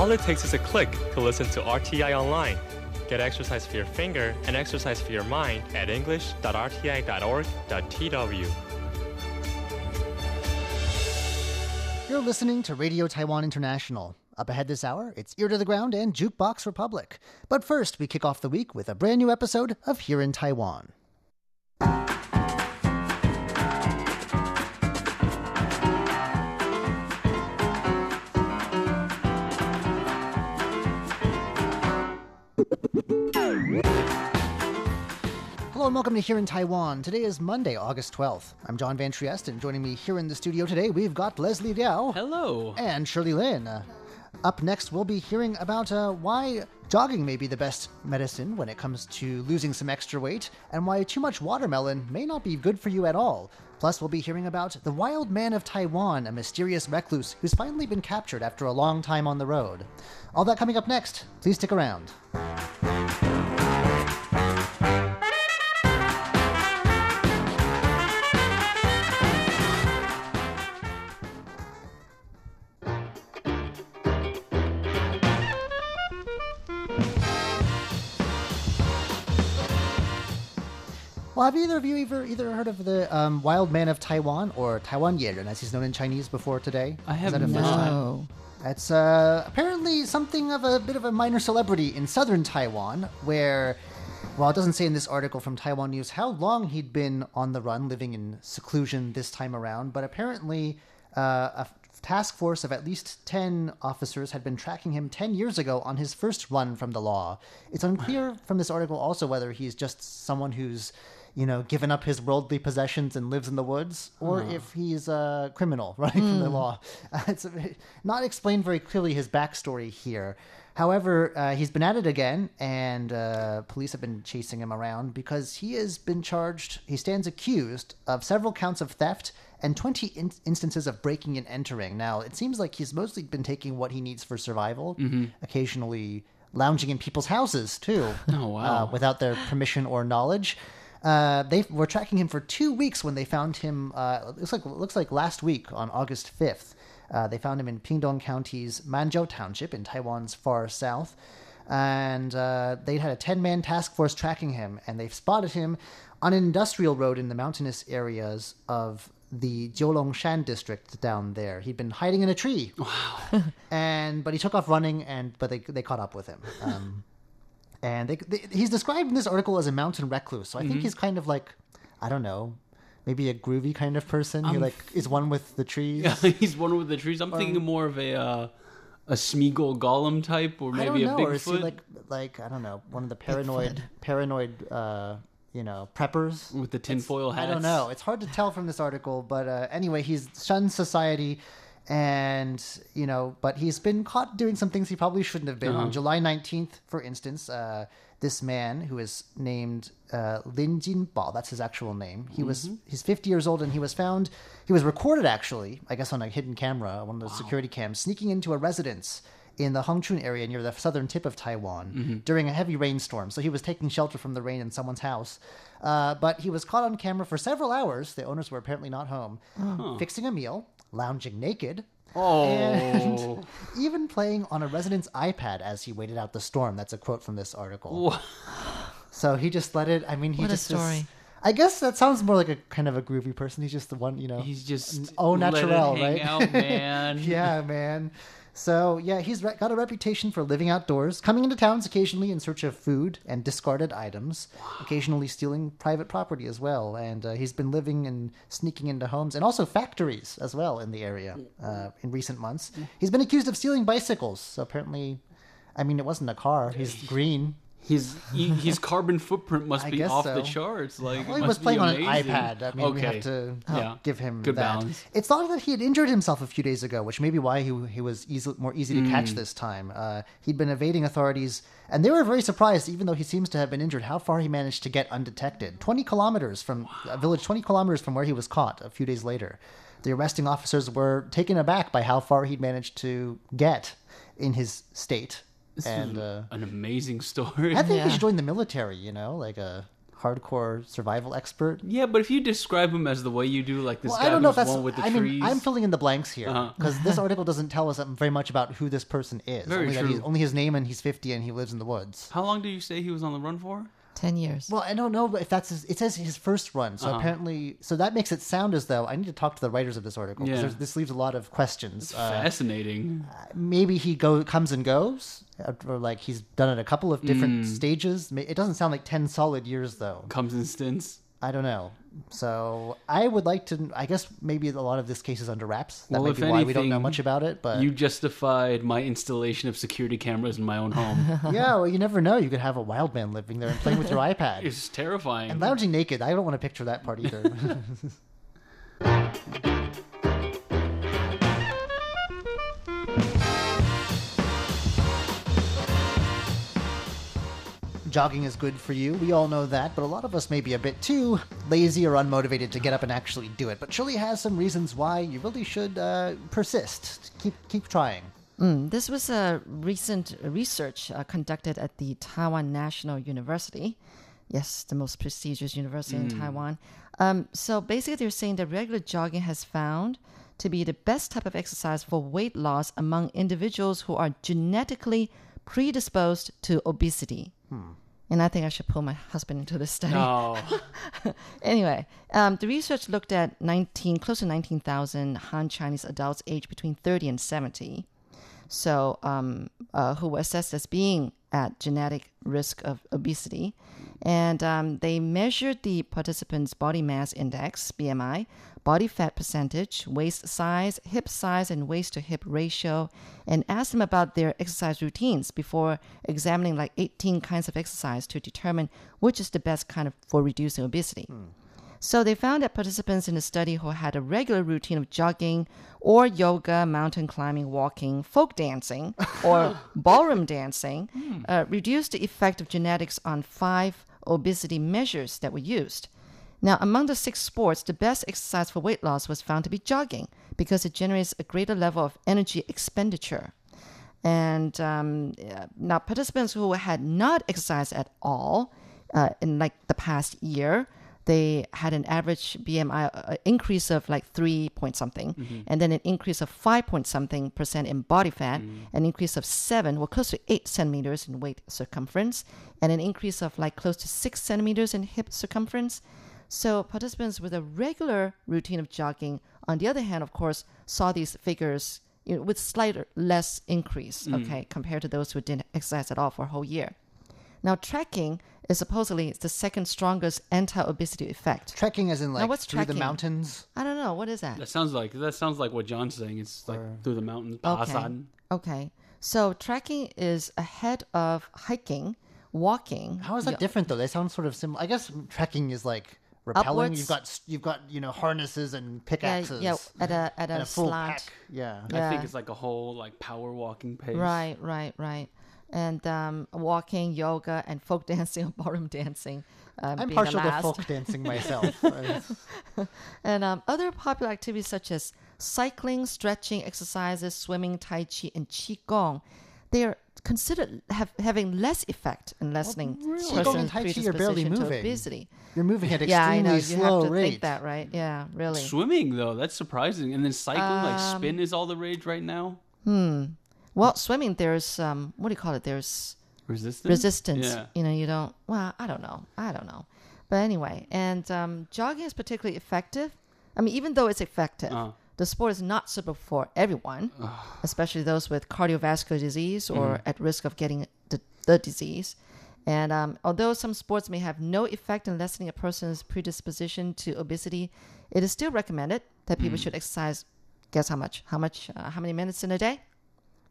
All it takes is a click to listen to RTI online. Get exercise for your finger and exercise for your mind at english.rti.org.tw. You're listening to Radio Taiwan International. Up ahead this hour, it's Ear to the Ground and Jukebox Republic. But first, we kick off the week with a brand new episode of Here in Taiwan. Hello and welcome to Here in Taiwan. Today is Monday, August 12th. I'm John Van Trieste, and joining me here in the studio today, we've got Leslie Liao Hello. and Shirley Lin. Up next, we'll be hearing about uh, why jogging may be the best medicine when it comes to losing some extra weight, and why too much watermelon may not be good for you at all. Plus, we'll be hearing about the wild man of Taiwan, a mysterious recluse who's finally been captured after a long time on the road. All that coming up next. Please stick around. Have either of you ever either heard of the um, Wild Man of Taiwan or Taiwan Yeren, as he's known in Chinese before today? I have that? No. It's uh, apparently something of a bit of a minor celebrity in southern Taiwan, where, well, it doesn't say in this article from Taiwan News how long he'd been on the run, living in seclusion this time around, but apparently uh, a task force of at least 10 officers had been tracking him 10 years ago on his first run from the law. It's unclear from this article also whether he's just someone who's you know, given up his worldly possessions and lives in the woods, or if he's a criminal running from the law. Uh, it's not explained very clearly his backstory here. However, uh, he's been at it again, and uh, police have been chasing him around because he has been charged. He stands accused of several counts of theft and 20 in- instances of breaking and entering. Now, it seems like he's mostly been taking what he needs for survival, occasionally lounging in people's houses too, Oh, wow. uh, without their permission or knowledge. Uh, they were tracking him for two weeks when they found him. Uh, looks like looks like last week on August fifth. Uh, they found him in Pingdong County's Manzhou Township in Taiwan's far south, and uh, they had a ten-man task force tracking him, and they've spotted him on an industrial road in the mountainous areas of the Jiulongshan district down there. He'd been hiding in a tree. Wow. and but he took off running, and but they they caught up with him. Um, and they, they, he's described in this article as a mountain recluse. So I think he's kind of like, I don't know, maybe a groovy kind of person who like is one with the trees. Yeah, he's one with the trees. I'm thinking more of a uh, a Smeagol Gollum type, or maybe don't a know, or is he Bigfoot like like I don't know, one of the paranoid paranoid uh, you know preppers. with the tinfoil I don't know. It's hard to tell from this article, but uh, anyway, he's shunned society, and you know, but he's been caught doing some things he probably shouldn't have been. Uh-huh. On July nineteenth, for instance, uh, this man who is named uh, Lin Jinbao, that's his actual name. He was Mm-hmm. he's fifty years old, and he was found. He was recorded actually, I guess, on a hidden camera, one of those security cams, sneaking into a residence. In the Hengchun area near the southern tip of Taiwan Mm-hmm. during a heavy rainstorm. So he was taking shelter from the rain in someone's house. Uh, but he was caught on camera for several hours. The owners were apparently not home, fixing a meal, lounging naked, Oh, and even playing on a resident's iPad as he waited out the storm. That's a quote from this article. So he just let it. I mean, he What a just is- story. I guess that sounds more like a kind of a groovy person. He's just the one, you know. he's just oh let it naturel, hang right? out, man. yeah, man. So yeah, he's re- got a reputation for living outdoors, coming into towns occasionally in search of food and discarded items, occasionally stealing private property as well. And uh, he's been living and sneaking into homes and also factories as well in the area uh, in recent months. He's been accused of stealing bicycles. So apparently, I mean, it wasn't a car. He's green. His his carbon footprint must I be off the charts. Like, Well, he was playing on an iPad. I mean, we have to Yeah. give him Good that. balance. It's thought that he had injured himself a few days ago, which may be why he he was easy, more easy to Mm. catch this time. Uh, he'd been evading authorities, and they were very surprised, even though he seems to have been injured, how far he managed to get undetected. Twenty kilometers from a village, twenty kilometers from where he was caught. A few days later, the arresting officers were taken aback by how far he'd managed to get in his state. This and is uh, an amazing story. I think he Yeah. should join the military. You know, like a hardcore survival expert. Yeah, but if you describe him as the way you do, like this Well, guy I don't know if that's. one with the I trees. mean, I'm filling in the blanks here Uh-huh. because this article doesn't tell us very much about who this person is. Very only, that he's, true. only his name and he's 50 and he lives in the woods. How long do you say he was on the run for? 10 years. Well, I don't know if that's his, it says his first run. So Uh-huh. apparently, so that makes it sound as though I need to talk to the writers of this article because Yeah. this leaves a lot of questions. Uh, Fascinating. maybe he go comes and goes, or like he's done it a couple of different Mm. stages. It doesn't sound like 10 solid years though. Comes and stints. I don't know. So I would like to. I guess maybe a lot of this case is under wraps. That Well, might if be why we don't know much about it. But You justified my installation of security cameras in my own home. yeah, well, you never know. You could have a wild man living there and playing with your iPad it's terrifying. and lounging naked. I don't want to picture that part either. Jogging is good for you. We all know that, but a lot of us may be a bit too lazy or unmotivated to get up and actually do it. But Shirley has some reasons why you really should uh, persist. Keep keep trying. Mm, this was a recent research uh, conducted at the Taiwan National University. Yes, the most prestigious university in Taiwan. Um, so basically, they're saying that regular jogging has found to be the best type of exercise for weight loss among individuals who are genetically predisposed to obesity. And I think I should pull my husband into this study. no. Anyway, um, the research looked at 19, close to 19,000 Han Chinese adults aged between 30 and 70. So, um, uh, who were assessed as being at genetic risk of obesity. And um, they measured the participants' body mass index, BMI, body fat percentage, waist size, hip size, and waist to hip ratio, and asked them about their exercise routines before examining like 18 kinds of exercise to determine which is the best kind of for reducing obesity. So they found that participants in the study who had a regular routine of jogging or yoga, mountain climbing, walking, folk dancing, or ballroom dancing uh, reduced the effect of genetics on five obesity measures that were used. Now, among the six sports, the best exercise for weight loss was found to be jogging because it generates a greater level of energy expenditure. And um, now, participants who had not exercised at all uh, in like the past year, they had an average BMI uh, increase of like three point something, and then an increase of five point something percent in body fat, an increase of seven, well, close to eight centimeters in waist circumference, and an increase of like close to six centimeters in hip circumference. So participants with a regular routine of jogging, on the other hand, of course, saw these figures you know, with slight less increase, mm. okay, compared to those who didn't exercise at all for a whole year. Now, trekking is supposedly the second strongest anti-obesity effect. Trekking as in like what's through the mountains. I don't know what is that. That sounds like that sounds like what John's saying. It's like through the mountains. Okay. Pasan. Okay, so trekking is ahead of hiking, walking. How is that yo- different though? They sound sort of similar. I guess trekking is like rappelling. Upwards? You've got you've got you know harnesses and pickaxes. yeah, at a at and a, a full slant. pack. Yeah. I think it's like a whole like power walking pace. Right, right, right. And um, walking, yoga, and folk dancing or ballroom dancing. Um, I'm being partial the to last. folk dancing myself. And um, other popular activities such as cycling, stretching exercises, swimming, tai chi, and qigong, they are considered have, having less effect in lessening Qigong person's and tai chi are barely predisposition to moving. obesity. You're moving at extremely Yeah, I know. You slow have to rate. think that, right? Yeah, really. Swimming though, that's surprising. And then cycling, like Um, spin is all the rage right now. Hmm. Well, swimming, there's um, what do you call it? There's Resistance. resistance. Yeah. You know, you don't. Well, I don't know. I don't know. But anyway, and um, jogging is particularly effective. I mean, even though it's effective, Uh. The sport is not suitable for everyone, especially those with cardiovascular disease or Mm-hmm. at risk of getting the, the disease. And um, although some sports may have no effect in lessening a person's predisposition to obesity, it is still recommended that people Mm. should exercise. Guess how much? How much? Uh, how many minutes in a day?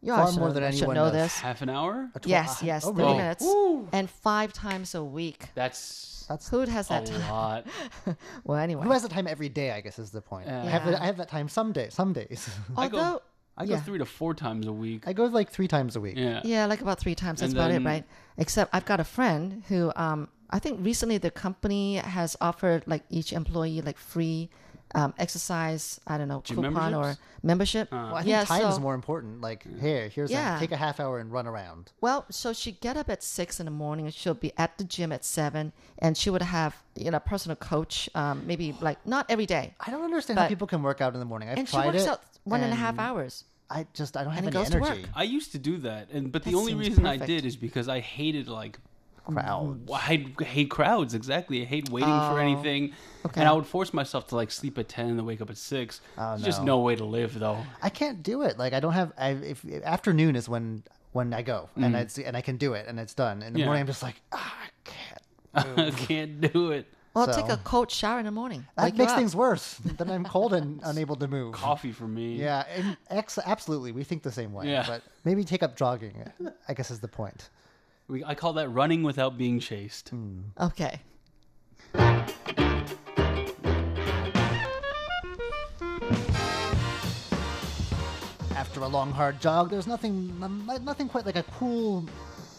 You Far should, more than should anyone know does. this. Half an hour. A tw- Yes, yes, oh, 30 really? minutes. And five times a week. That's That's Who has a that time? lot. Well, anyway. who has the time every day. I guess is the point. Yeah. I have the, I have that time some days. Some days I go- Although, I go yeah. three to four times a week. I go like three times a week. yeah. yeah, like about three times. That's And about it, then- right? Except I've got a friend who, um, I think recently the company has offered like each employee like free um, exercise. I don't know Gym coupon or memberships? membership. Well, I think yeah, time is more important. Like, here, here's Yeah. a, take a half hour and run around. Well, so she'd get up at six in the morning. and She'll be at the gym at seven, and she would have you know a personal coach. Um, maybe like not every day, I don't understand how people can work out in the morning. I've and she tried works it. out one and a half and hours. I just I don't have and any to energy. I used to do that, and but the only seems reason I did is because I hated like Crowd. I hate crowds exactly. I hate waiting for anything, Oh, okay. and I would force myself to like sleep at ten and then wake up at six. Oh, It's just no. no way to live, though. I can't do it. Like I don't have. I if afternoon is when when I go and Mm. it's and I can do it and it's done. In the Yeah. morning, I'm just like ah, I can't. I can't do it. Well, So- take a cold shower in the morning. That Wake makes things worse. then I'm cold and unable to move. Coffee for me. Yeah, and ex- absolutely. We think the same way. Yeah. But maybe take up jogging. I guess is the point. We, I call that running without being chased. Okay. After a long hard jog, there's nothing nothing quite like a cool,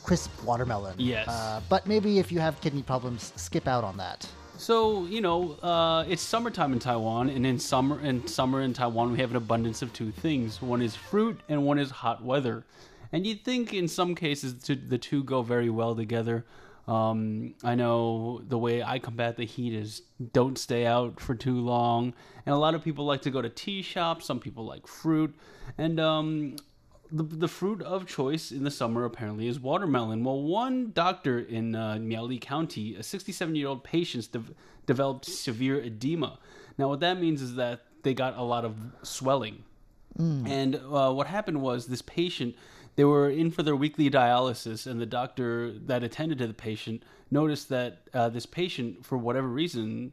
crisp watermelon. Yes. Uh, but maybe if you have kidney problems, skip out on that. So you know, uh, it's summertime in Taiwan, and in summer in summer in Taiwan, we have an abundance of two things. One is fruit, and one is hot weather. And you'd think in some cases to, the two go very well together. Um, I know the way I combat the heat is don't stay out for too long, and a lot of people like to go to tea shops. Some people like fruit, and um, the, the fruit of choice in the summer apparently is watermelon. Well, one doctor in uh, Miaoli County, a 67 year old patient, dev- developed severe edema. Now, what that means is that they got a lot of swelling. And uh, what happened was this patient, they were in for their weekly dialysis, and the doctor that attended to the patient noticed that uh, this patient, for whatever reason,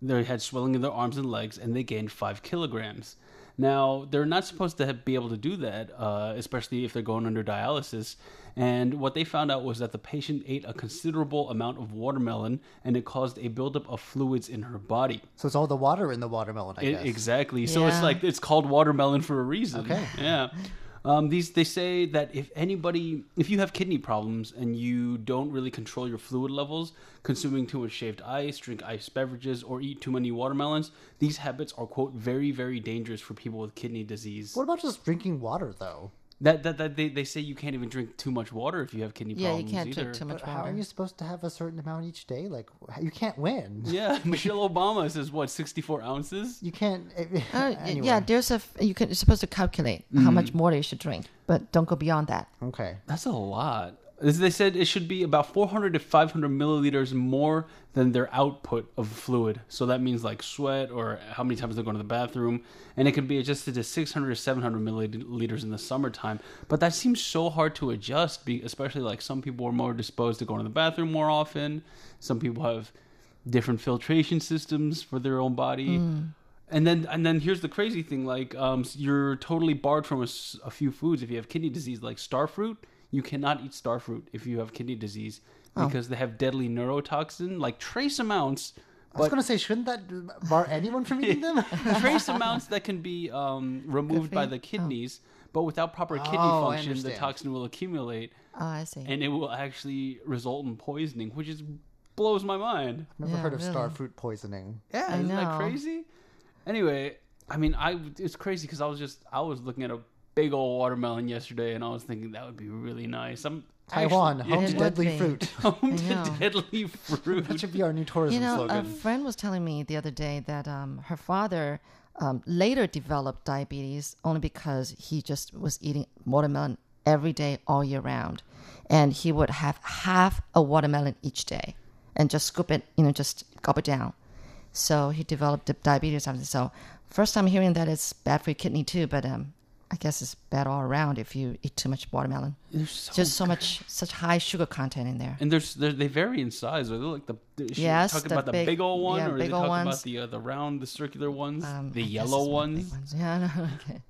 they had swelling in their arms and legs and they gained five kilograms. Now, they're not supposed to have, be able to do that, uh, especially if they're going under dialysis. And what they found out was that the patient ate a considerable amount of watermelon and it caused a buildup of fluids in her body. So it's all the water in the watermelon, I It- guess. exactly. So it's like it's called watermelon for a reason. Okay. Yeah. Um, these they say that if anybody, if you have kidney problems and you don't really control your fluid levels, consuming too much shaved ice, drink ice beverages, or eat too many watermelons, these habits are quote very very dangerous for people with kidney disease. What about just drinking water, though? That that, that they, they say you can't even drink too much water if you have kidney problems. Yeah, you can't either. drink too much But how are you supposed to have a certain amount each day? Like, you can't win. Yeah, Michelle Obama says what sixty four ounces. You can't. Uh, anyway. Yeah, there's a f- you can you're supposed to calculate how much water you should drink, but don't go beyond that. Okay. That's a lot. As They said it should be about 400 to 500 milliliters more than their output of fluid. So that means like sweat or how many times they're going to the bathroom. And it can be adjusted to 600 to 700 milliliters in the summertime. But that seems so hard to adjust, especially like some people are more disposed to going to the bathroom more often. Some people have different filtration systems for their own body. And then, and then here's the crazy thing: like, um, you're totally barred from a few foods if you have kidney disease, like starfruit. You cannot eat starfruit if you have kidney disease because they have deadly neurotoxin, like trace amounts, I was going to say, shouldn't that bar anyone from eating them? trace amounts that can be um, removed by the kidneys, but without proper kidney Oh, function, the toxin will accumulate Oh, I see. and it will actually result in poisoning, which is blows my mind. I've Never Yeah, heard of really. starfruit poisoning. Yeah, I isn't that crazy? Anyway, I mean, I it's crazy because I was just I was looking at a big old watermelon yesterday, and I was thinking that would be really nice. I'm Taiwan, actually- home to deadly be. fruit. home I to know. deadly That fruit. should be our new tourism You know, a friend was telling me the other day that um, her father um, later developed diabetes only because he just was eating watermelon every day, all year round, and he would have half a watermelon each day and just scoop it, you know, just gulp it down. So he developed diabetes. or something. So first time hearing that it's bad for your kidney too, but um, I guess it's bad all around if you eat too much watermelon. There's so Just so much, such high sugar content in there. and there's they're, they vary in size. Are they like the, the is she Yes, talking the about the big- big old one, yeah, or are they big talking about ones. the uh, the round, the circular ones, Um, the I yellow it's one of the big ones? Yeah, no, okay.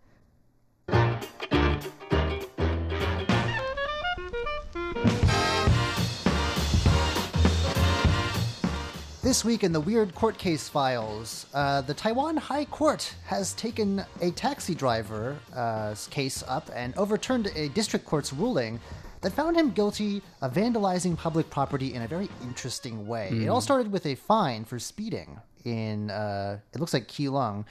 This week in the weird court case files, uh, the Taiwan High Court has taken a taxi driver's uh, case up and overturned a district court's ruling that found him guilty of vandalizing public property in a very interesting way. It all started with a fine for speeding. in uh, it looks like Keelung.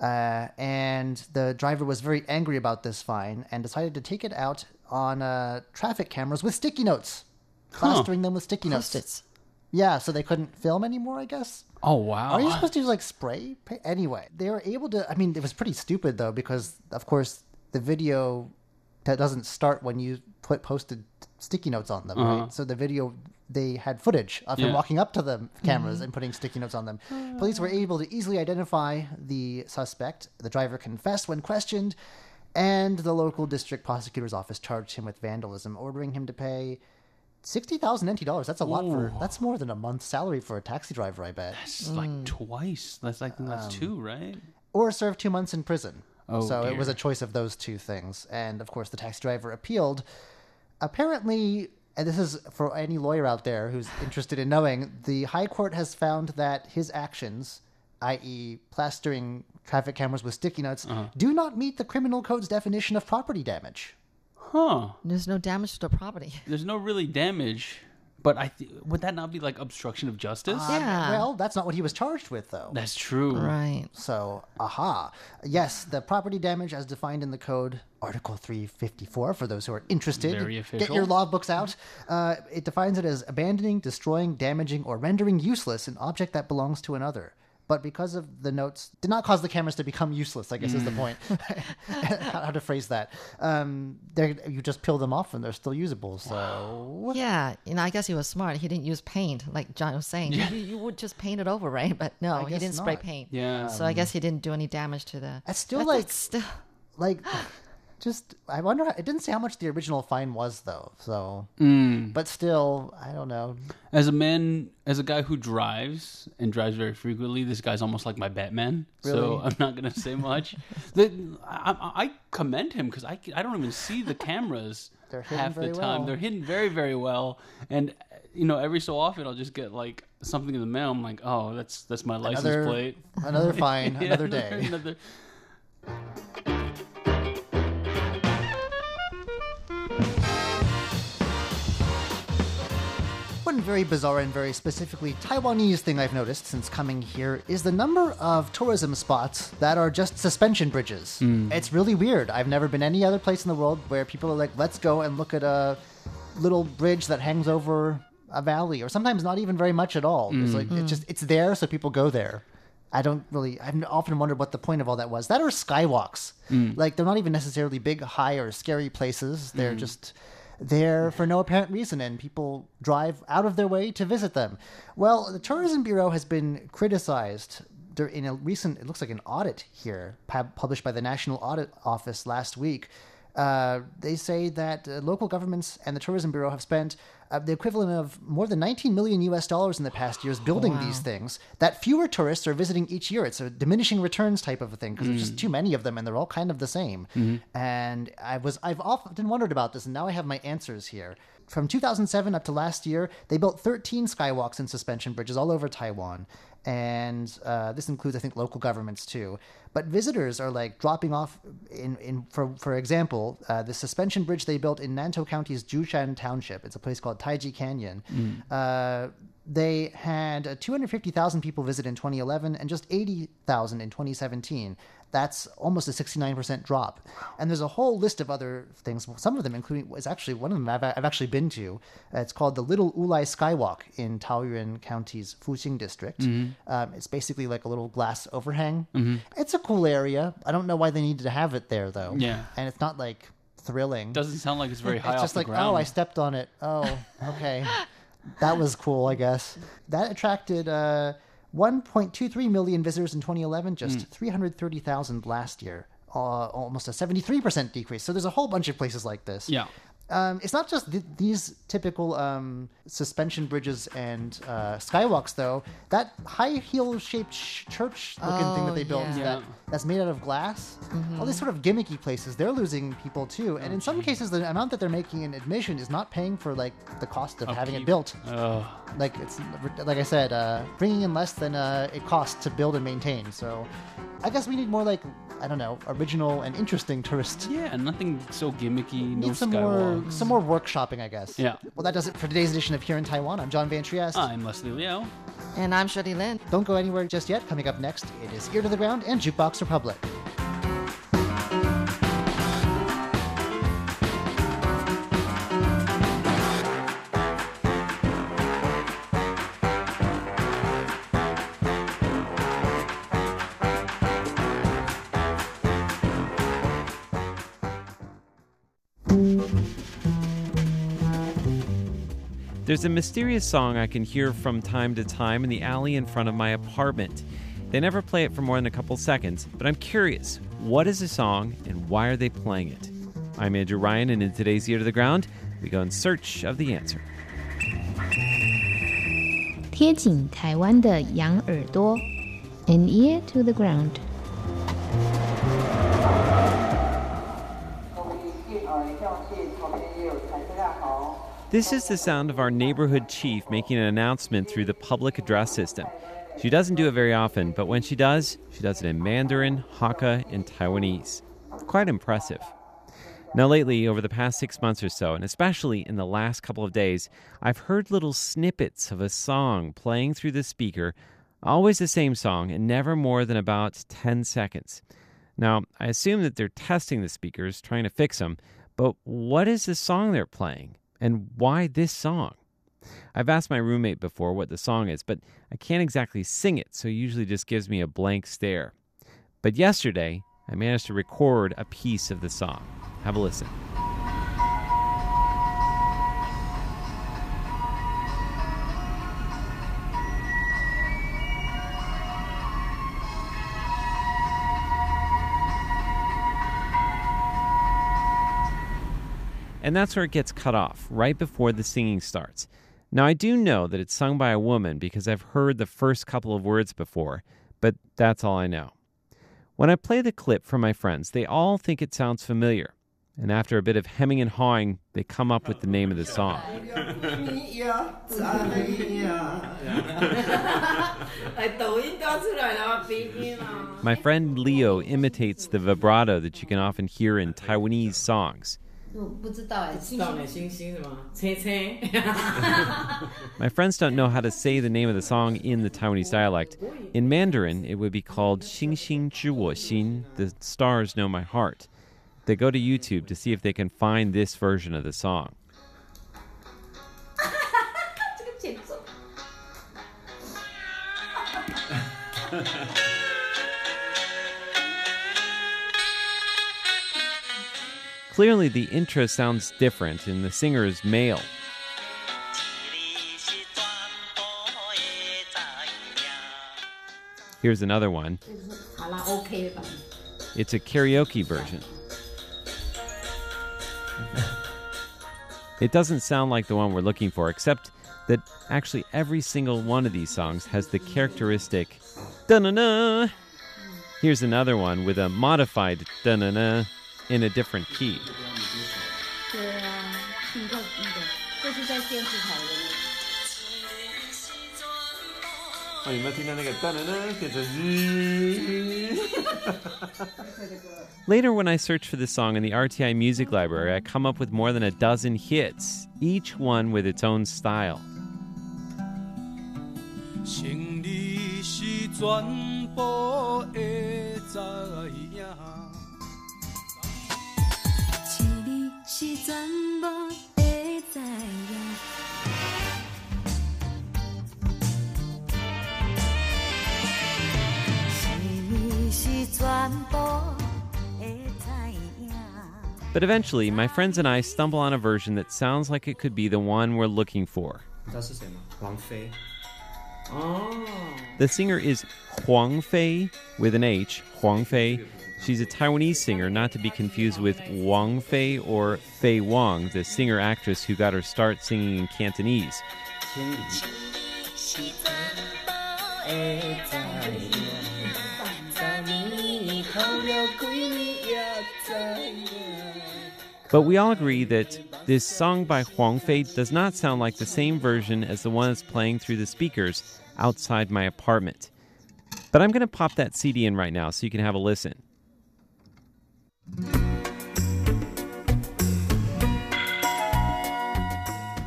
Uh, and the driver was very angry about this fine and decided to take it out on uh, traffic cameras with sticky notes, plastering them with sticky notes. Post-its. Yeah, so they couldn't film anymore, I guess. Oh wow. Are you supposed to use like spray? pa- Anyway, they were able to. I mean, it was pretty stupid though because, of course, the video that doesn't start when you put posted sticky notes on them, uh-huh. right? So the video they had footage of him walking up to the cameras mm-hmm. and putting sticky notes on them. Police were able to easily identify the suspect. The driver confessed when questioned, and the local district prosecutor's office charged him with vandalism, ordering him to pay. Sixty thousand NT dollars. That's a lot for. That's more than a month's salary for a taxi driver. I bet. It's like twice. That's like that's Um, two, right? or serve two months in prison. Oh, so it was dear. a choice of those two things. And of course, the taxi driver appealed. Apparently, and this is for any lawyer out there who's interested in knowing, the High Court has found that his actions, i.e., plastering traffic cameras with sticky notes, Uh-huh. do not meet the criminal code's definition of property damage. Huh. There's no damage to the property. There's no really damage, but I th- would that not be like obstruction of justice? Yeah. Well, that's not what he was charged with, though. That's true. Right. So, aha. Yes, the property damage as defined in the code, Article 354, for those who are interested. Very Get official. your books out. Uh, it defines it as abandoning, destroying, damaging, or rendering useless an object that belongs to another. But because of the notes, did not cause the cameras to become useless, I guess is the point. how, how to phrase that. Um, you just peel them off and they're still usable. So, Yeah, you know, I guess he was smart. He didn't use paint, like John was saying. You, you would just paint it over, right? But no, he didn't spray paint. Yeah. So I guess he didn't do any damage to the. That's still That- like- that's still. like, just, I wonder, how, it didn't say how much the original fine was, though. So, Mm. but still, I don't know. As a man, as a guy who drives and drives very frequently, this guy's almost like my Batman. So I'm not gonna say much. the, I, I commend him because I, I don't even see the cameras They're hidden half the time. well. They're hidden very very well, and you know every so often I'll just get like something in the mail. I'm like, oh, that's that's my license Another- plate. Another fine, Yeah, another day. another- One very bizarre and very specifically Taiwanese thing I've noticed since coming here is the number of tourism spots that are just suspension bridges. Hmm. It's really weird. I've never been any other place in the world where people are like, let's go and look at a little bridge that hangs over a valley, or sometimes not even very much at all. It's hmm. like it's just hmm. it's there, so people go there. I don't really. I've often wondered what the point of all that was. That are skywalks. Like they're not even necessarily big, high, or scary places. They're just there for no apparent reason, and people drive out of their way to visit them. Well, the Tourism Bureau has been criticized in a recent. It looks like an audit here, published by the National Audit Office last week. Uh, they say that uh, local governments and the Tourism Bureau have spent uh, the equivalent of more than 19 million US dollars in the past years building these things. That fewer tourists are visiting each year. It's a diminishing returns type of a thing because there's just too many of them and they're all kind of the same. And I was I've often wondered about this, and now I have my answers here. From 2007 up to last year, they built 13 skywalks and suspension bridges all over Taiwan, and uh, this includes, I think, local governments too. But visitors are like dropping off. In, in for for example, uh, the suspension bridge they built in Nantou County's Zhushan Township. It's a place called Taiji Canyon. Uh, they had uh, 250,000 people visit in 2011 and just 80,000 in 2017. That's almost a 69% drop. And there's a whole list of other things. Some of them, including, is actually one of them I've, I've actually been to. It's called the Little Wulai Skywalk in Taoyuan County's Fuxing district. Um, it's basically like a little glass overhang. It's a cool area. I don't know why they needed to have it there, though. Yeah. And it's not like thrilling. Doesn't sound like it's very high It's just like, ground. oh, I stepped on it. Oh, okay. that was cool, I guess. That attracted uh, 1.23 million visitors in 2011, just Hmm. 330,000 last year. Uh, almost a 73% decrease. So there's a whole bunch of places like this. yeah. Um, it's not just th- these typical um, suspension bridges and uh, skywalks, though. That high heel shaped sh- church looking thing that Oh, they built yeah. Yeah. that, that's made out of glass, all these sort of gimmicky places, they're losing people too. And in some cases, the amount that they're making in admission is not paying for like the cost of having it built. Ugh. Like it's like I said, uh, bringing in less than uh, it costs to build and maintain. So, I guess we need more like I don't know, original and interesting tourist yeah, nothing so gimmicky. No need some more skywalks. some mm. more workshopping, I guess. Yeah. Well, that does it for today's edition of Here in Taiwan. I'm John Van Trieste. I'm Leslie Liao. And I'm Shirley Lin. Don't go anywhere just yet. Coming up next, it is Ear to the Ground and Jukebox Republic. There's a mysterious song I can hear from time to time in the alley in front of my apartment. They never play it for more than a couple seconds, but I'm curious what is the song and why are they playing it? I'm Andrew Ryan, and in today's Ear to the Ground, we go in search of the answer. 贴紧台湾的羊耳朵，an ear to the ground。 This is the sound of our neighborhood chief making an announcement through the public address system. She doesn't do it very often, but when she does, she does it in Mandarin, Hakka, and Taiwanese. Quite impressive. Now, lately, over the past six months or so, and especially in the last couple of days, I've heard little snippets of a song playing through the speaker, always the same song, and never more than about 10 seconds. Now, I assume that they're testing the speakers, trying to fix them, but what is the song they're playing? And why this song? I've asked my roommate before what the song is, but I can't exactly sing it, so he usually just gives me a blank stare. But yesterday, I managed to record a piece of the song. Have a listen. And that's where it gets cut off, right before the singing starts. Now, I do know that it's sung by a woman because I've heard the first couple of words before, but that's all I know. When I play the clip for my friends, they all think it sounds familiar. And after a bit of hemming and hawing, they come up with the name of the song. My friend Leo imitates the vibrato that you can often hear in Taiwanese songs. 不知道哎，知道呢，星星是吗？青青。 My friends don't know how to say the name of the song in the Taiwanese dialect. In Mandarin, it would be called Xing Xing Zhi Wo Xin, The Stars Know My Heart. They go to YouTube to see if they can find this version of the song. Clearly, the intro sounds different, and the singer is male. Here's another one. It's a karaoke version. It doesn't sound like the one we're looking for, except that actually every single one of these songs has the characteristic da. Here's another one with a modified da na na in a different key. 对啊，听过那个，这是在电视台的那个。 Later, when I search for this song in the RTI Music Library, I come up with more than a dozen hits, each one with its own style. 胜利是全部的知影。 是全部的知影。胜利是全部的知影。 But eventually, my friends and I stumble on a version that sounds like it could be the one we're looking for. 你知道是谁吗？王菲。哦， The singer is Huang Fei with an H, Huang Fei. She's a Taiwanese singer, not to be confused with Wang Fei or Fei Wang, the singer actress who got her start singing in Cantonese. But we all agree that this song by Huang Fei does not sound like the same version as the one that's playing through the speakers outside my apartment. But I'm going to pop that CD in right now so you can have a listen.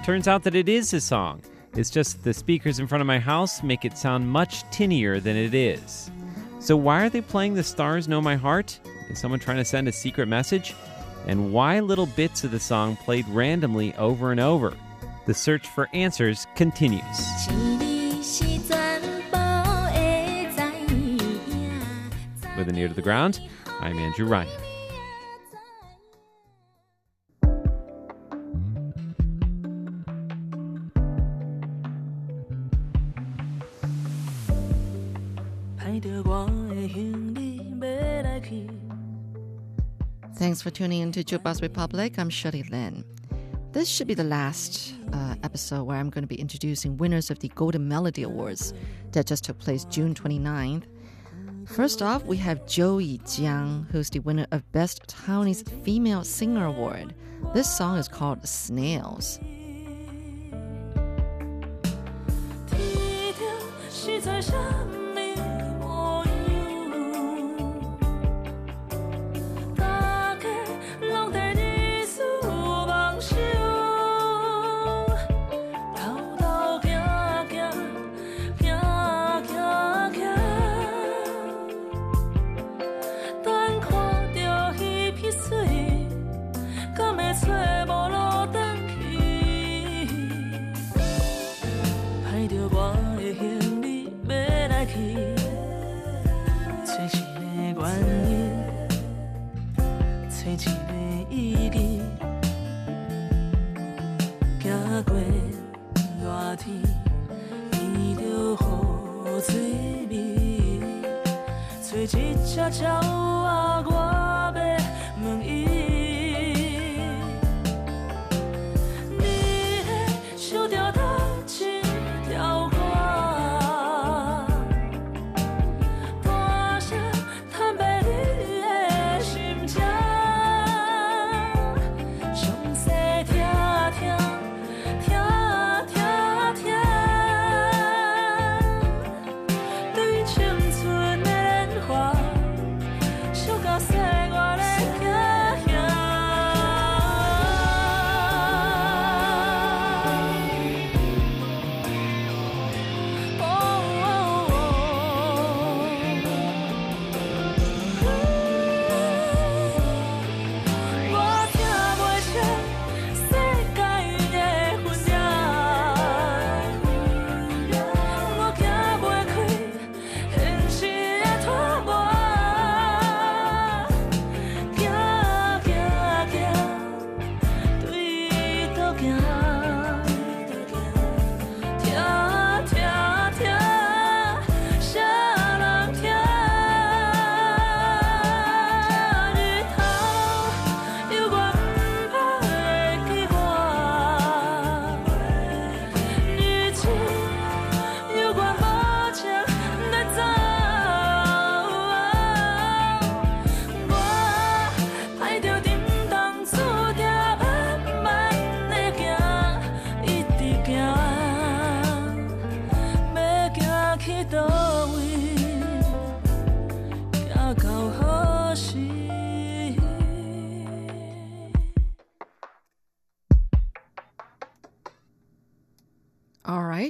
Turns out that it is a song. It's just the speakers in front of my house make it sound much tinnier than it is. So, why are they playing The Stars Know My Heart? Is someone trying to send a secret message? And why little bits of the song played randomly over and over? The search for answers continues. With an ear to the ground, I'm Andrew Ryan. for tuning in to Jukebox Republic. I'm Shirley Lin. This should be the last uh, episode where I'm going to be introducing winners of the Golden Melody Awards that just took place June 29th. First off, we have Joey Jiang, who's the winner of Best Taiwanese Female Singer Award. This song is called Snails. 天条是在什 多久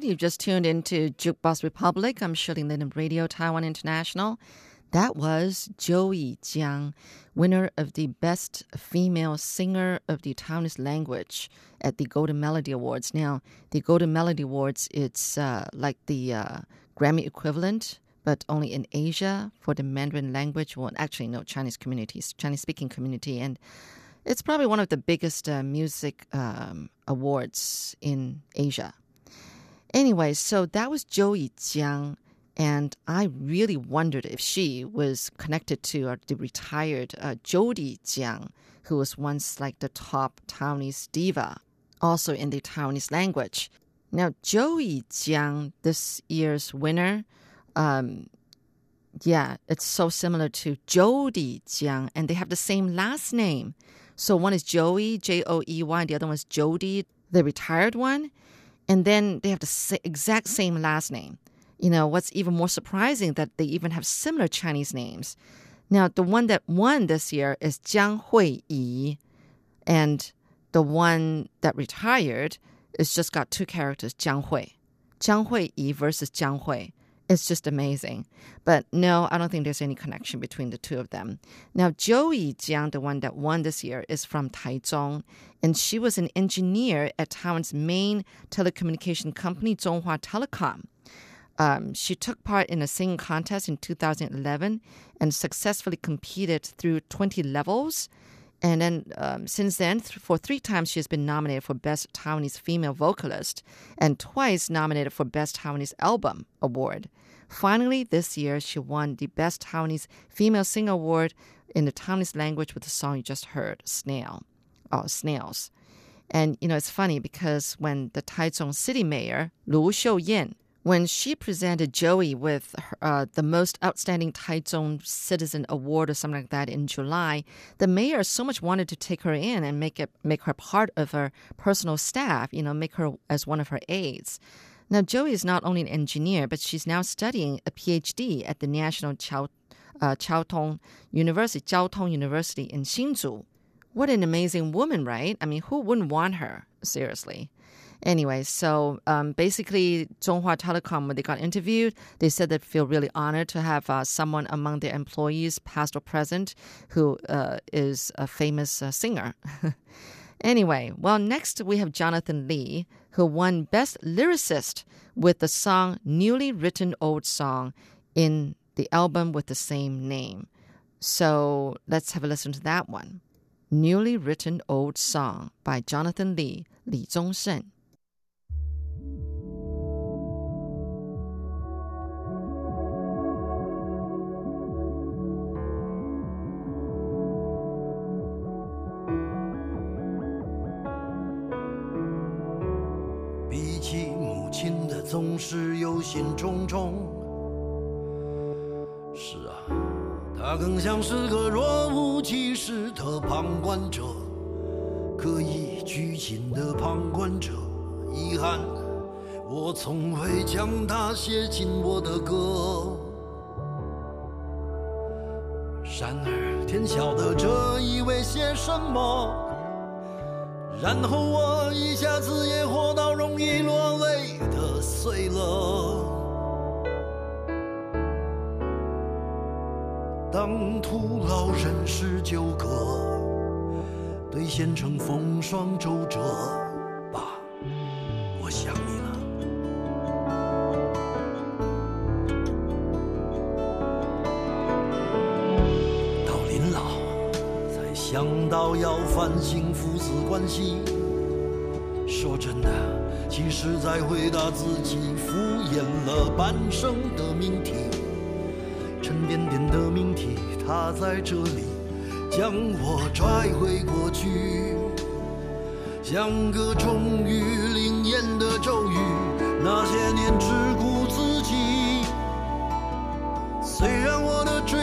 you've just tuned into Jukebox Republic. I'm Shirley Lin of Radio Taiwan International. That was Joey Jiang, winner of the Best Female Singer of the Taiwanese Language at the Golden Melody Awards. Now, the Golden Melody Awards, it's uh, like the uh, Grammy equivalent, but only in Asia for the Mandarin language. Well, actually, no, Chinese communities, Chinese speaking community. And it's probably one of the biggest uh, music um, awards in Asia. Anyway, so that was Joey Jiang, and I really wondered if she was connected to the retired uh, Jody Jiang, who was once like the top Taiwanese diva, also in the Taiwanese language. Now, Joey Jiang, this year's winner, um, yeah, it's so similar to Jody Jiang, and they have the same last name. So one is Joey, J O E Y, and the other one is Jody, the retired one. And then they have the exact same last name. You know, what's even more surprising that they even have similar Chinese names. Now, the one that won this year is Jiang Hui Yi, and the one that retired It's just got two characters, Jiang Hui. Jiang Hui Yi versus Jiang Hui. It's just amazing. But no, I don't think there's any connection between the two of them. Now, Joey Jiang, the one that won this year, is from Taichung, and she was an engineer at Taiwan's main telecommunication company, Zhonghua Telecom. Um, she took part in a singing contest in 2011 and successfully competed through 20 levels. And then um, since then, th- for three times, she has been nominated for Best Taiwanese Female Vocalist and twice nominated for Best Taiwanese Album Award. Finally, this year, she won the Best Taiwanese Female Singer Award in the Taiwanese language with the song you just heard, Snail. Oh, Snails. And, you know, it's funny because when the Taichung city mayor, Lu Xiuyan, when she presented Joey with uh, the most outstanding Taichung Citizen Award or something like that in July, the mayor so much wanted to take her in and make it make her part of her personal staff. You know, make her as one of her aides. Now, Joey is not only an engineer, but she's now studying a PhD at the National Chao, uh, Chiao Tong University, Chiao Tong University in Hsinchu. What an amazing woman, right? I mean, who wouldn't want her? Seriously. Anyway, so um, basically, Zhonghua Telecom, when they got interviewed, they said they feel really honored to have uh, someone among their employees, past or present, who uh, is a famous uh, singer. anyway, well, next we have Jonathan Lee, who won Best Lyricist with the song Newly Written Old Song in the album with the same name. So let's have a listen to that one. Newly Written Old Song by Jonathan Lee, Li Zhongsheng. 心忡忡。是啊，他更像是个若无其事的旁观者，刻意拘谨的旁观者。遗憾，我从未将他写进我的歌。然而，天晓得这意味些什么。然后我一下子也活到容易落醉了。当徒劳人事纠葛，兑现成风霜周折，爸，我想你了。到临老。才想到要反省父子关系。说真的，其实在回答自己敷衍了半生的命题，沉甸甸的命题，它在这里将我拽回过去，像个终于灵验的咒语。那些年只顾自己，虽然我的追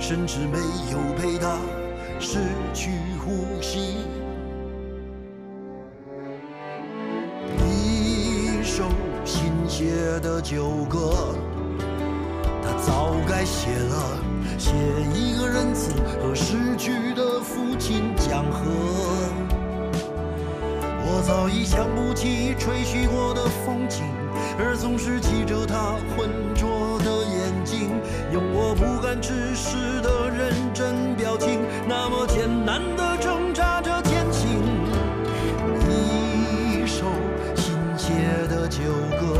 甚至没有陪他失去呼吸。一首新写的旧歌，他早该写了，写一个仁慈和逝去的父亲讲和。我早已想不起吹嘘过的风景，而总是记着他浑浊的眼睛，用我不敢直视的认真表情，那么艰难地挣扎着前行。一首新写的旧歌，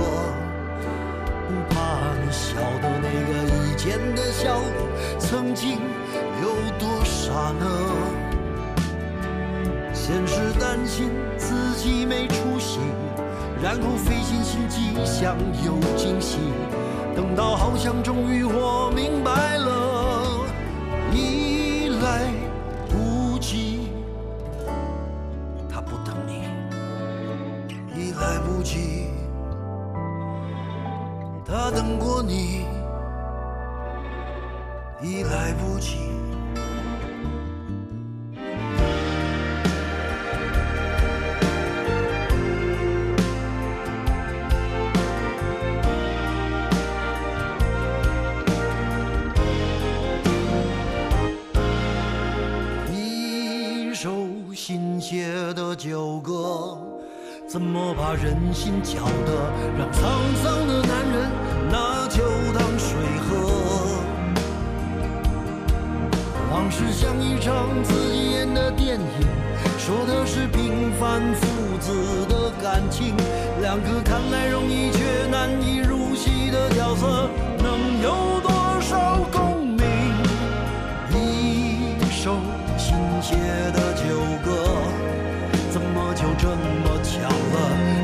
不怕你晓得那个以前的小我曾经有多傻呢？先是担心自己没出息，然后费尽心机想有惊喜，等到好像终于我明白了，已来不及。他不等你，已来不及。他等过你，已来不及。新写的旧歌，怎么把人心搅得让沧桑的男人拿酒当水喝？往事像一场自己演的电影，说的是平凡父子的感情，两个看来容易却难以入戏的角色，能有多写的旧歌，怎么就这么巧了？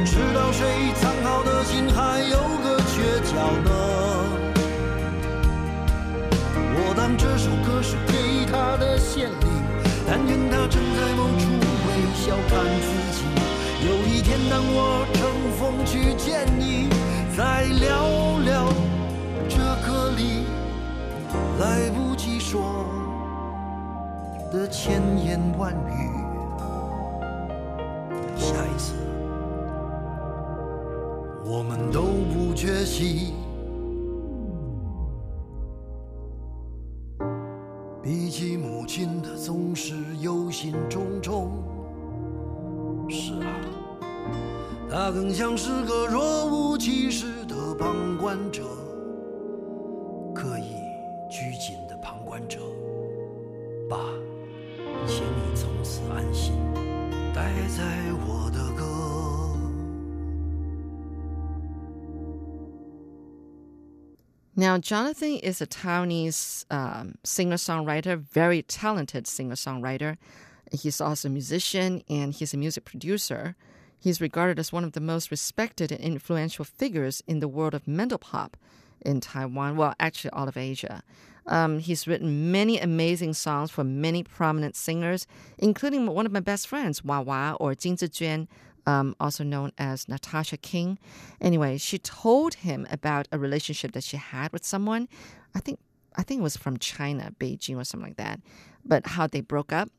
知道谁藏好的心还有个缺角呢？我当这首歌是给他的献礼，但愿他正在某处微笑看自己。有一天当我乘风去见你，再聊聊这歌里来不及说的千言万语。下一次，我们都不缺席。比起母亲的总是忧心忡忡。是啊，他更像是个若无其事的旁观者，刻意拘谨的旁观者。爸，请你从此安心待在我的歌。Now, Jonathan is a Taiwanese um, singer songwriter, very talented singer songwriter. He's also a musician and he's a music producer. He's regarded as one of the most respected and influential figures in the world of Mandopop in Taiwan, well, actually all of Asia. Um, he's written many amazing songs for many prominent singers, including one of my best friends, Wawa or Jin Zijuan, um, also known as Natasha King. Anyway, she told him about a relationship that she had with someone. I think I think it was from China, Beijing or something like that. But how they broke up,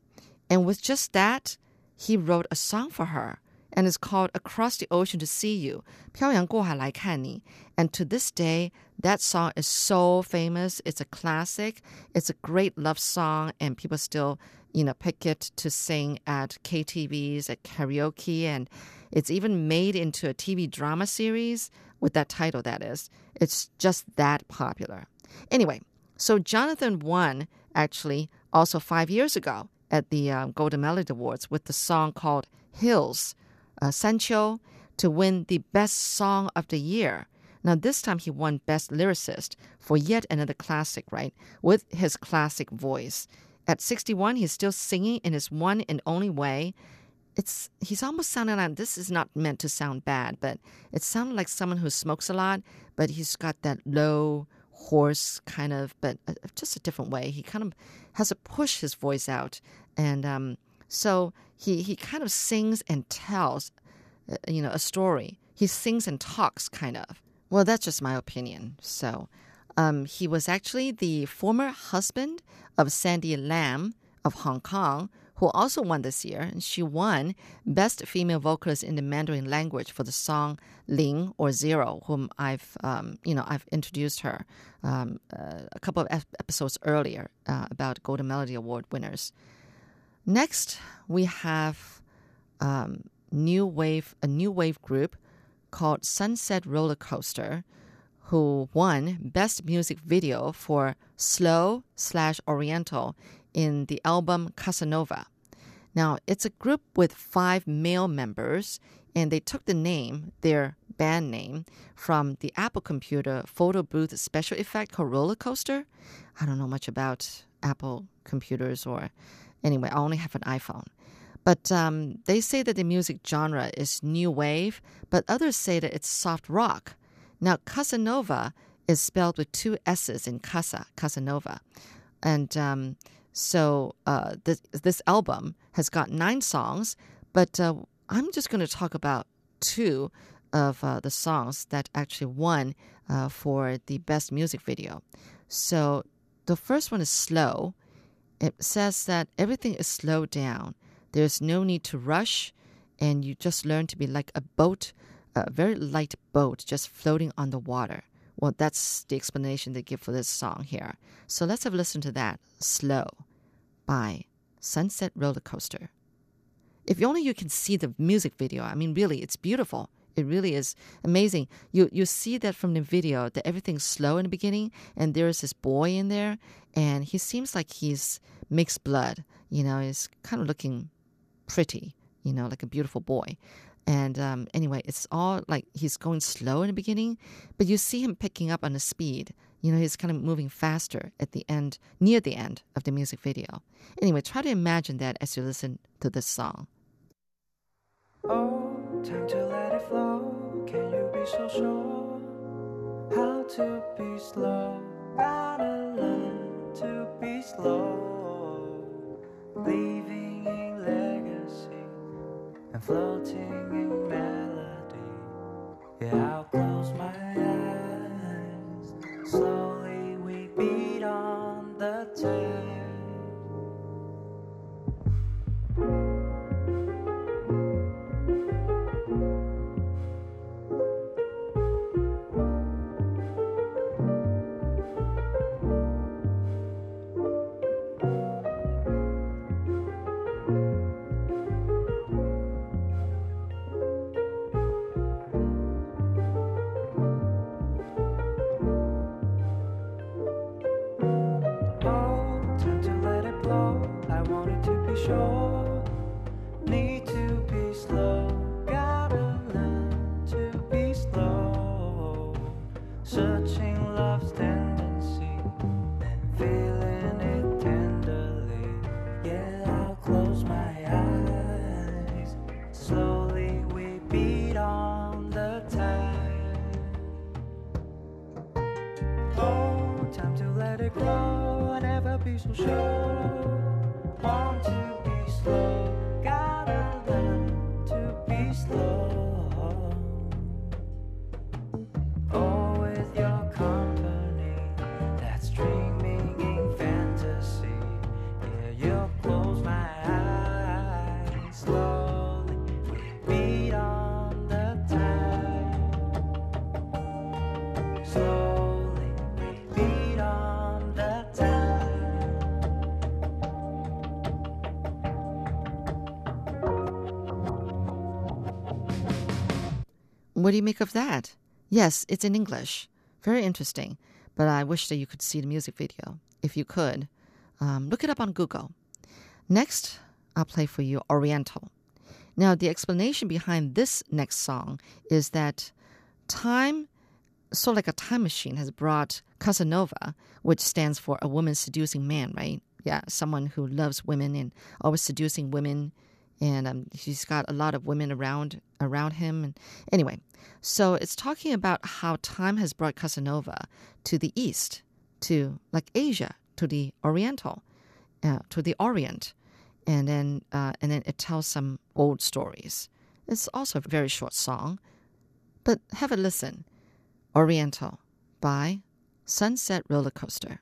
and with just that, he wrote a song for her, and it's called "Across the Ocean to See You" 漂洋过海来看你. And to this day, that song is so famous. It's a classic. It's a great love song, and people still you know, pick it to sing at KTVs, at karaoke, and it's even made into a TV drama series with that title, that is. It's just that popular. Anyway, so Jonathan won actually also five years ago at the um, Golden Melody Awards with the song called Hills, uh, Shanqiu, to win the Best Song of the Year. Now, this time he won Best Lyricist for yet another classic, right? With his classic voice. At 61, he's still singing in his one and only way. It's he's almost sounding like this is not meant to sound bad, but it sounded like someone who smokes a lot, but he's got that low, hoarse kind of, but uh, just a different way. He kind of has to push his voice out, and um, so he he kind of sings and tells, uh, you know, a story. He sings and talks, kind of. Well, that's just my opinion. So. Um, he was actually the former husband of Sandy Lam of Hong Kong, who also won this year. And she won Best Female Vocalist in the Mandarin Language for the song Ling or Zero, whom I've, um, you know, I've introduced her um, uh, a couple of episodes earlier uh, about Golden Melody Award winners. Next, we have um, new wave, a new wave group called Sunset Roller Coaster, who won Best Music Video for Slow slash Oriental in the album Cassa Nova. Now, it's a group with five male members, and they took the name, their band name, from the Apple computer photo booth special effect called Roller Coaster. I don't know much about Apple computers, or anyway, I only have an iPhone. But um, they say that the music genre is new wave, but others say that it's soft rock. Now, Cassa Nova is spelled with two S's in Cassa, Casanova. And um, so uh, this, this album has got nine songs, but uh, I'm just going to talk about two of uh, the songs that actually won uh, for the best music video. So the first one is Slow. It says that everything is slowed down. There's no need to rush, and you just learn to be like a boat, a very light boat just floating on the water. Well, that's the explanation they give for this song here. So let's have a listen to that. Slow by Sunset Roller Coaster. If only you can see the music video. I mean, really, it's beautiful. It really is amazing. You you see that from the video that everything's slow in the beginning, and there's this boy in there, and he seems like he's mixed blood. You know, he's kind of looking pretty. You know, like a beautiful boy. And um, anyway, it's all like he's going slow in the beginning, but you see him picking up on the speed. You know, he's kind of moving faster at the end, near the end of the music video. Anyway, try to imagine that as you listen to this song. Oh, time to let it flow. Can you be so sure how to be slow? Gotta learn to be slow. Leaving in legacy and floating in melody. Yeah, I'll close my eyes. What do you make of that? Yes, it's in English. Very interesting. But I wish that you could see the music video. If you could, um, look it up on Google. Next, I'll play for you Oriental. Now, the explanation behind this next song is that time, sort of like a time machine, has brought Casanova, which stands for a woman seducing man, right? Yeah, someone who loves women and always seducing women and um, he's got a lot of women around around him. And anyway, so it's talking about how time has brought Casanova to the east, to like Asia, to the Oriental, uh, to the Orient, and then uh, and then it tells some old stories. It's also a very short song, but have a listen. Oriental by Sunset Roller Coaster.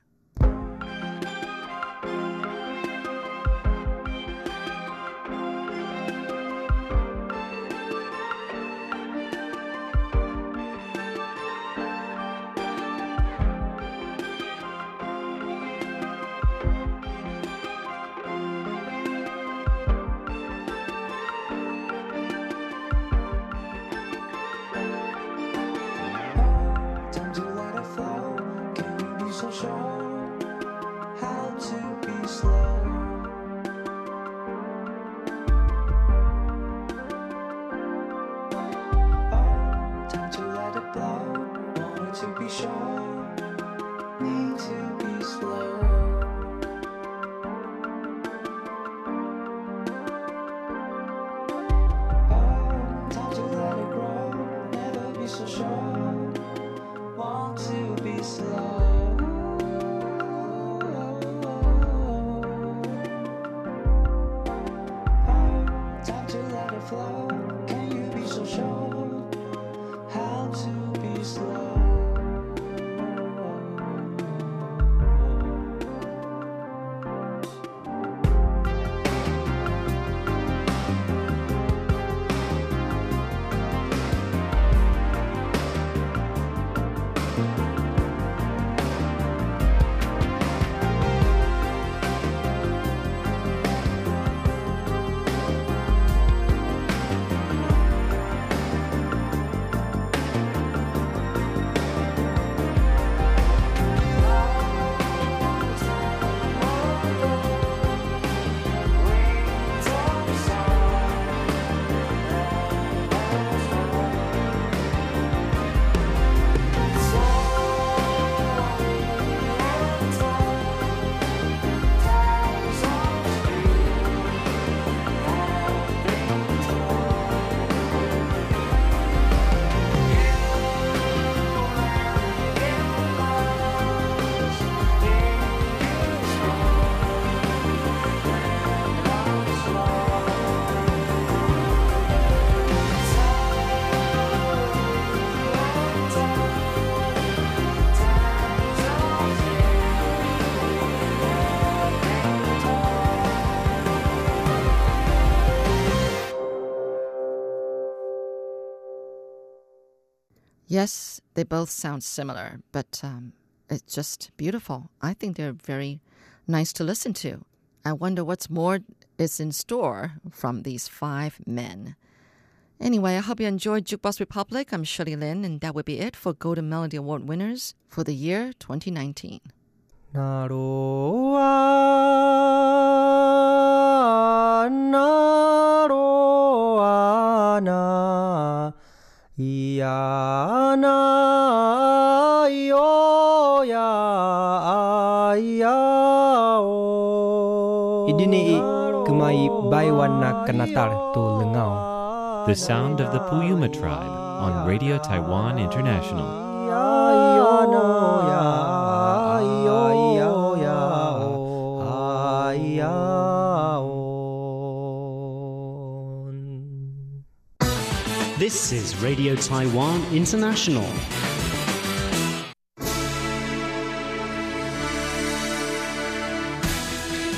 Yes, they both sound similar, but um, it's just beautiful. I think they're very nice to listen to. I wonder what's more is in store from these five men. Anyway, I hope you enjoyed Jukebox Republic. I'm Shirley Lin, and that would be it for Golden Melody Award winners for the year 2019. やないよやいやお Idini kumai baiwan na kanatar to lengau. The sound of the Puyuma tribe on Radio Taiwan International. This is Radio Taiwan International.